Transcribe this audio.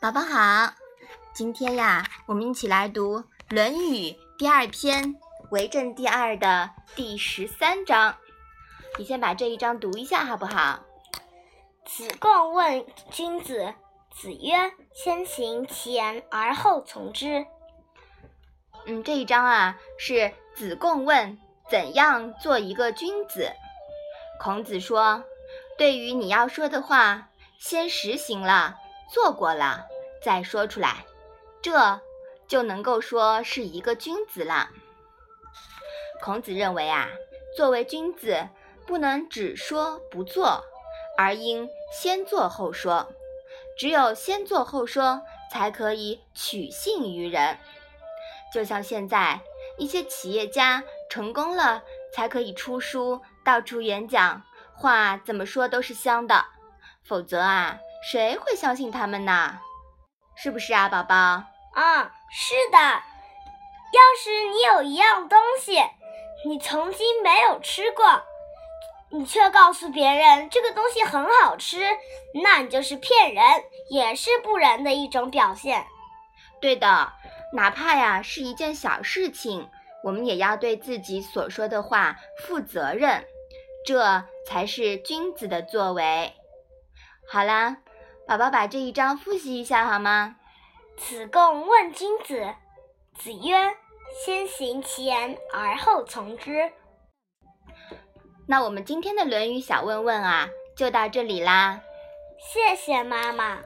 宝宝好，今天呀，我们一起来读《论语》第二篇《为政第二》的第十三章。你先把这一章读一下好不好？子贡问君子，子曰：“先行其言而后从之。”嗯，这一章啊是子贡问怎样做一个君子。孔子说：“对于你要说的话，先实行了，做过了。”再说出来，这就能够说是一个君子了。孔子认为啊，作为君子，不能只说不做，而应先做后说。只有先做后说，才可以取信于人。就像现在一些企业家成功了，才可以出书，到处演讲，话怎么说都是香的。否则啊，谁会相信他们呢？是不是啊，宝宝？嗯，是的。要是你有一样东西，你曾经没有吃过，你却告诉别人这个东西很好吃，那你就是骗人，也是不仁的一种表现。对的，哪怕呀是一件小事情，我们也要对自己所说的话负责任，这才是君子的作为。好啦。宝宝把这一章复习一下好吗？子贡问君子，子曰：“先行其言而后从之。”那我们今天的《论语》小问问啊，就到这里啦。谢谢妈妈。